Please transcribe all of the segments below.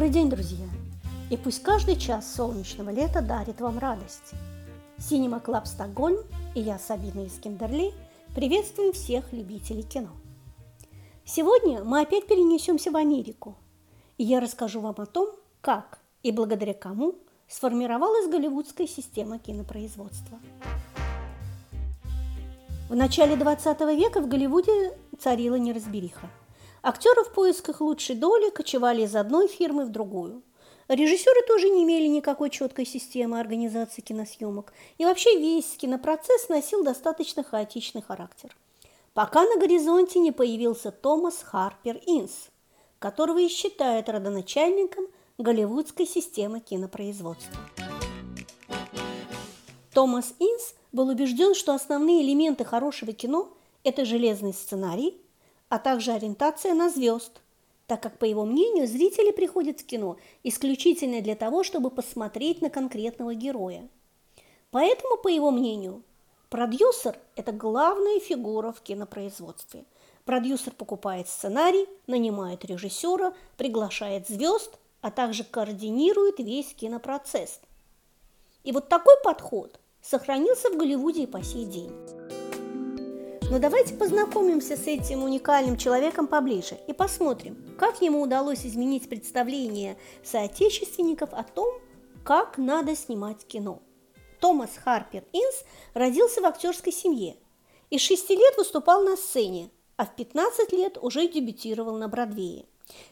Добрый день, друзья! И пусть каждый час солнечного лета дарит вам радость. Cinema Club Stockholm и я, Сабина Искендерли, приветствуем всех любителей кино. Сегодня мы опять перенесемся в Америку, и я расскажу вам о том, как и благодаря кому сформировалась голливудская система кинопроизводства. В начале 20 века в Голливуде царила неразбериха. Актеры в поисках лучшей доли кочевали из одной фирмы в другую. Режиссеры тоже не имели никакой четкой системы организации киносъемок, и вообще весь кинопроцесс носил достаточно хаотичный характер. Пока на горизонте не появился Томас Харпер Инс, которого и считают родоначальником голливудской системы кинопроизводства. Томас Инс был убежден, что основные элементы хорошего кино – это железный сценарий, а также ориентация на звезд, так как, по его мнению, зрители приходят в кино исключительно для того, чтобы посмотреть на конкретного героя. Поэтому, по его мнению, продюсер – это главная фигура в кинопроизводстве. Продюсер покупает сценарий, нанимает режиссера, приглашает звезд, а также координирует весь кинопроцесс. И вот такой подход сохранился в Голливуде и по сей день. Но давайте познакомимся с этим уникальным человеком поближе и посмотрим, как ему удалось изменить представление соотечественников о том, как надо снимать кино. Томас Харпер Инс родился в актерской семье и с 6 лет выступал на сцене, а в 15 лет уже дебютировал на Бродвее.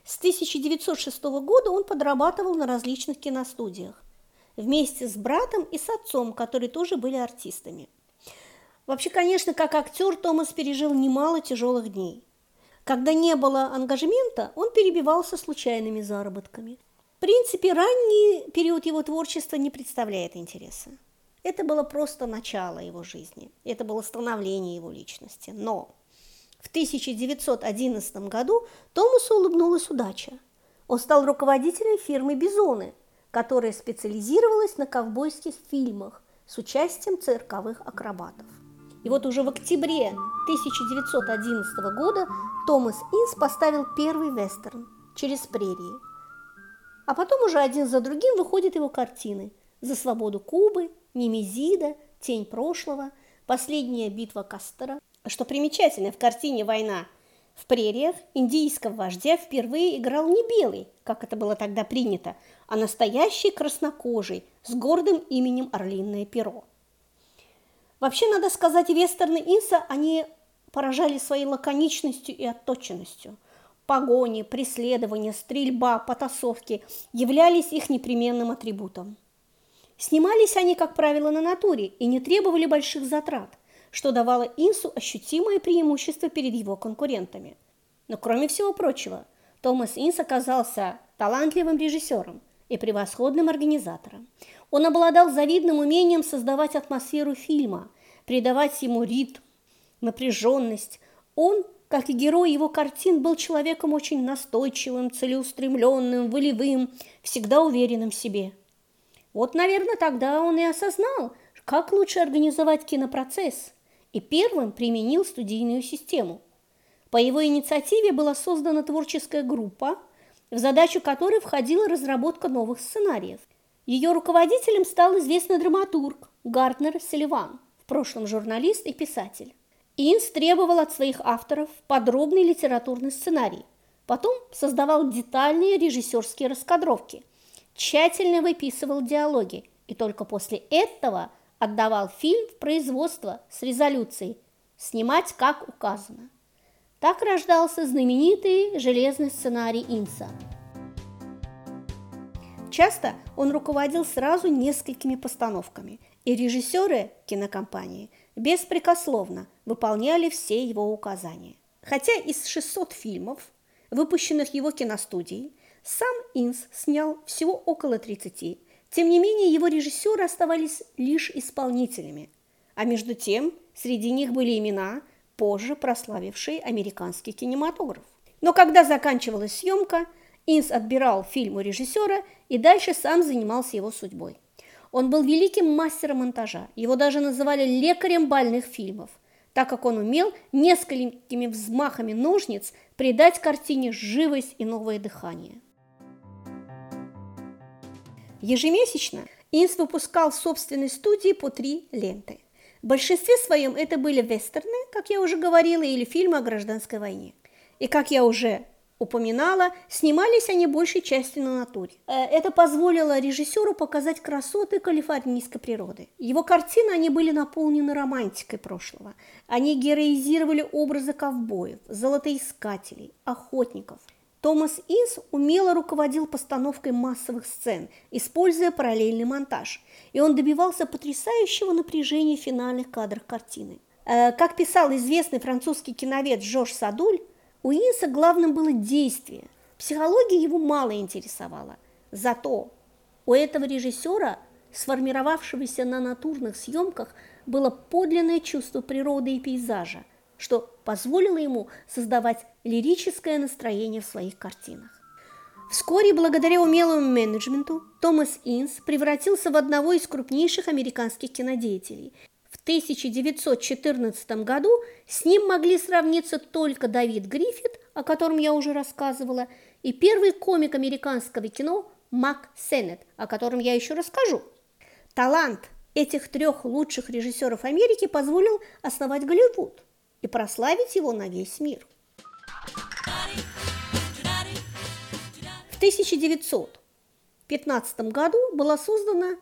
С 1906 года он подрабатывал на различных киностудиях вместе с братом и с отцом, которые тоже были артистами. Вообще, конечно, как актер Томас пережил немало тяжелых дней. Когда не было ангажемента, он перебивался случайными заработками. В принципе, ранний период его творчества не представляет интереса. Это было просто начало его жизни, это было становление его личности. Но в 1911 году Томасу улыбнулась удача. Он стал руководителем фирмы «Бизоны», которая специализировалась на ковбойских фильмах с участием цирковых акробатов. И вот уже в октябре 1911 года Томас Инс поставил первый вестерн «Через прерии». А потом уже один за другим выходят его картины «За свободу Кубы», «Немезида», «Тень прошлого», «Последняя битва Кастера». Что примечательно, в картине «Война в прериях» индийского вождя впервые играл не белый, как это было тогда принято, а настоящий краснокожий с гордым именем Орлиное перо. Вообще, надо сказать, вестерны Инса, они поражали своей лаконичностью и отточенностью. Погони, преследования, стрельба, потасовки являлись их непременным атрибутом. Снимались они, как правило, на натуре и не требовали больших затрат, что давало Инсу ощутимое преимущество перед его конкурентами. Но кроме всего прочего, Томас Инс оказался талантливым режиссером и превосходным организатором. Он обладал завидным умением создавать атмосферу фильма, придавать ему ритм, напряженность. Он, как и герой его картин, был человеком очень настойчивым, целеустремленным, волевым, всегда уверенным в себе. Вот, наверное, тогда он и осознал, как лучше организовать кинопроцесс, и первым применил студийную систему. По его инициативе была создана творческая группа, в задачу которой входила разработка новых сценариев – ее руководителем стал известный драматург Гартнер Селиван, в прошлом журналист и писатель. Инс требовал от своих авторов подробный литературный сценарий, потом создавал детальные режиссерские раскадровки, тщательно выписывал диалоги и только после этого отдавал фильм в производство с резолюцией «Снимать как указано». Так рождался знаменитый железный сценарий Инса – Часто он руководил сразу несколькими постановками, и режиссеры кинокомпании беспрекословно выполняли все его указания. Хотя из 600 фильмов, выпущенных его киностудией, сам Инс снял всего около 30, тем не менее его режиссеры оставались лишь исполнителями, а между тем среди них были имена, позже прославившие американский кинематограф. Но когда заканчивалась съемка, Инс отбирал фильм у режиссера и дальше сам занимался его судьбой. Он был великим мастером монтажа, его даже называли лекарем бальных фильмов, так как он умел несколькими взмахами ножниц придать картине живость и новое дыхание. Ежемесячно Инс выпускал в собственной студии по три ленты. В большинстве своем это были вестерны, как я уже говорила, или фильмы о гражданской войне. И, как я уже упоминала, снимались они большей частью на натуре. Э, это позволило режиссеру показать красоты калифорнийской природы. Его картины, они были наполнены романтикой прошлого. Они героизировали образы ковбоев, золотоискателей, охотников. Томас Инс умело руководил постановкой массовых сцен, используя параллельный монтаж, и он добивался потрясающего напряжения в финальных кадрах картины. Э, как писал известный французский киновед Жорж Садуль, у Инса главным было действие. Психология его мало интересовала. Зато у этого режиссера, сформировавшегося на натурных съемках, было подлинное чувство природы и пейзажа, что позволило ему создавать лирическое настроение в своих картинах. Вскоре, благодаря умелому менеджменту, Томас Инс превратился в одного из крупнейших американских кинодеятелей – 1914 году с ним могли сравниться только Давид Гриффит, о котором я уже рассказывала, и первый комик американского кино Мак Сеннет, о котором я еще расскажу. Талант этих трех лучших режиссеров Америки позволил основать Голливуд и прославить его на весь мир. В 1915 году была создана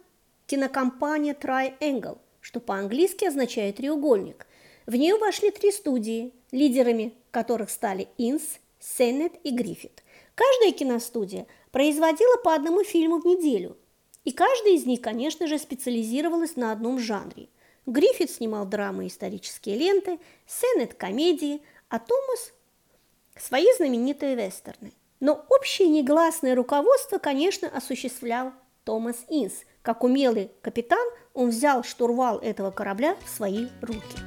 кинокомпания Triangle, что по-английски означает «треугольник». В нее вошли три студии, лидерами которых стали Инс, Сеннет и Гриффит. Каждая киностудия производила по одному фильму в неделю, и каждая из них, конечно же, специализировалась на одном жанре. Гриффит снимал драмы и исторические ленты, Сеннет – комедии, а Томас – свои знаменитые вестерны. Но общее негласное руководство, конечно, осуществлял Томас Инс. Как умелый капитан, он взял штурвал этого корабля в свои руки.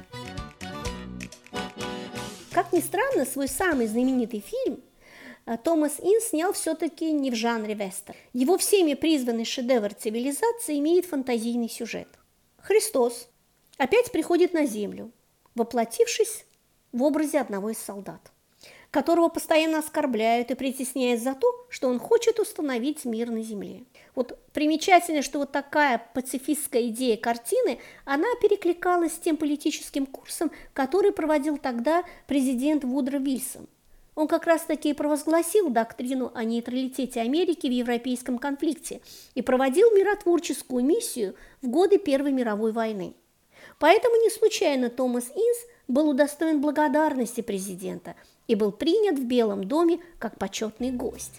Как ни странно, свой самый знаменитый фильм э, Томас Инс снял все-таки не в жанре вестер. Его всеми призванный шедевр цивилизации имеет фантазийный сюжет. Христос опять приходит на землю, воплотившись в образе одного из солдат которого постоянно оскорбляют и притесняют за то, что он хочет установить мир на земле. Вот примечательно, что вот такая пацифистская идея картины, она перекликалась с тем политическим курсом, который проводил тогда президент Вудро Вильсон. Он как раз-таки провозгласил доктрину о нейтралитете Америки в европейском конфликте и проводил миротворческую миссию в годы Первой мировой войны. Поэтому не случайно Томас Инс был удостоен благодарности президента и был принят в Белом доме как почетный гость.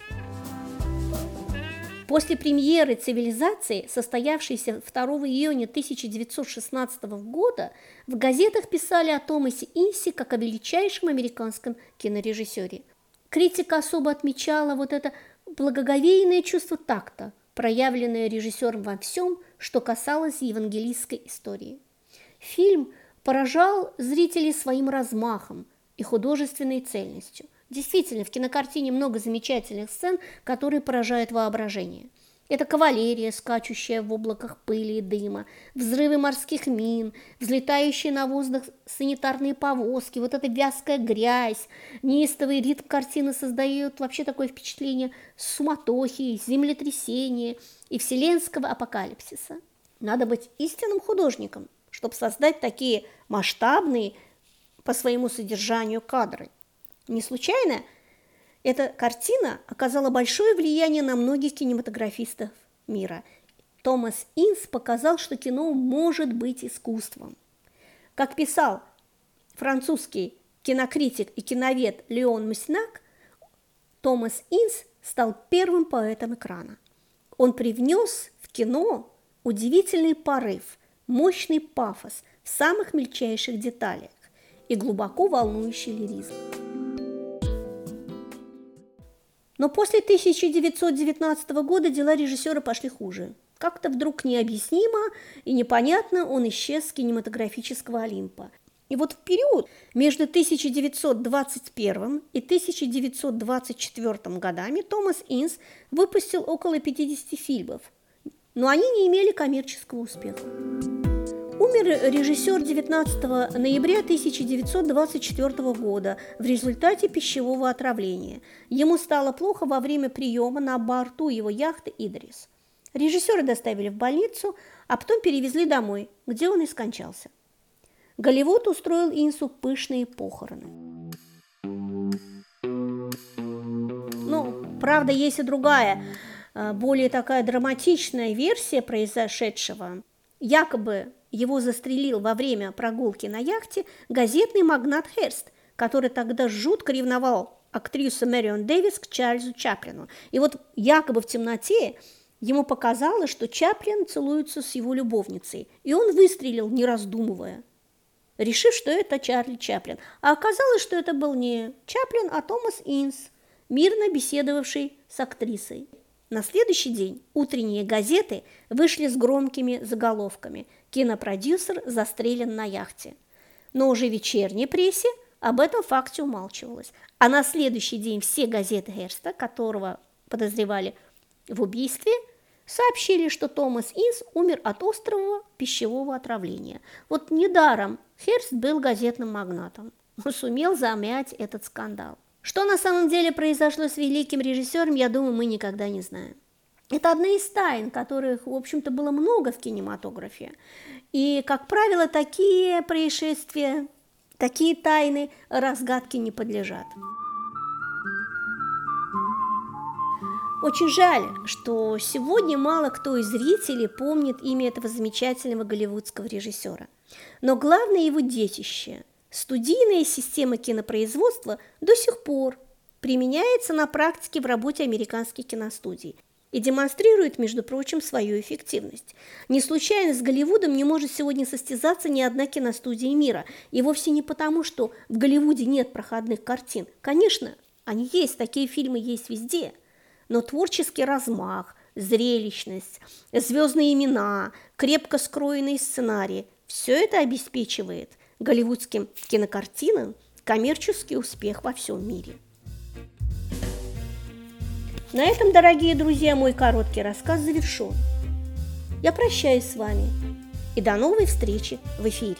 После премьеры «Цивилизации», состоявшейся 2 июня 1916 года, в газетах писали о Томасе Инси как о величайшем американском кинорежиссере. Критика особо отмечала вот это благоговейное чувство такта, проявленное режиссером во всем, что касалось евангелистской истории. Фильм поражал зрителей своим размахом, и художественной цельностью. Действительно, в кинокартине много замечательных сцен, которые поражают воображение. Это кавалерия, скачущая в облаках пыли и дыма, взрывы морских мин, взлетающие на воздух санитарные повозки, вот эта вязкая грязь, неистовый ритм картины создает вообще такое впечатление суматохи, землетрясения и вселенского апокалипсиса. Надо быть истинным художником, чтобы создать такие масштабные, по своему содержанию кадры. Не случайно эта картина оказала большое влияние на многих кинематографистов мира. Томас Инс показал, что кино может быть искусством. Как писал французский кинокритик и киновед Леон Маснак, Томас Инс стал первым поэтом экрана. Он привнес в кино удивительный порыв, мощный пафос в самых мельчайших деталях и глубоко волнующий лиризм. Но после 1919 года дела режиссера пошли хуже. Как-то вдруг необъяснимо и непонятно он исчез с кинематографического Олимпа. И вот в период между 1921 и 1924 годами Томас Инс выпустил около 50 фильмов, но они не имели коммерческого успеха. Умер режиссер 19 ноября 1924 года в результате пищевого отравления. Ему стало плохо во время приема на борту его яхты «Идрис». Режиссера доставили в больницу, а потом перевезли домой, где он и скончался. Голливуд устроил Инсу пышные похороны. Ну, правда, есть и другая, более такая драматичная версия произошедшего. Якобы его застрелил во время прогулки на яхте газетный магнат Херст, который тогда жутко ревновал актрису Мэрион Дэвис к Чарльзу Чаплину. И вот якобы в темноте ему показалось, что Чаплин целуется с его любовницей, и он выстрелил, не раздумывая, решив, что это Чарли Чаплин. А оказалось, что это был не Чаплин, а Томас Инс, мирно беседовавший с актрисой. На следующий день утренние газеты вышли с громкими заголовками «Кинопродюсер застрелен на яхте». Но уже в вечерней прессе об этом факте умалчивалось. А на следующий день все газеты Герста, которого подозревали в убийстве, сообщили, что Томас Инс умер от острого пищевого отравления. Вот недаром Херст был газетным магнатом. Он сумел замять этот скандал. Что на самом деле произошло с великим режиссером, я думаю, мы никогда не знаем. Это одна из тайн, которых, в общем-то, было много в кинематографе. И, как правило, такие происшествия, такие тайны разгадки не подлежат. Очень жаль, что сегодня мало кто из зрителей помнит имя этого замечательного голливудского режиссера. Но главное его детище – Студийная система кинопроизводства до сих пор применяется на практике в работе американских киностудий и демонстрирует, между прочим, свою эффективность. Не случайно с Голливудом не может сегодня состязаться ни одна киностудия мира, и вовсе не потому, что в Голливуде нет проходных картин. Конечно, они есть, такие фильмы есть везде, но творческий размах, зрелищность, звездные имена, крепко скроенные сценарии – все это обеспечивает – голливудским кинокартинам коммерческий успех во всем мире. На этом, дорогие друзья, мой короткий рассказ завершен. Я прощаюсь с вами и до новой встречи в эфире.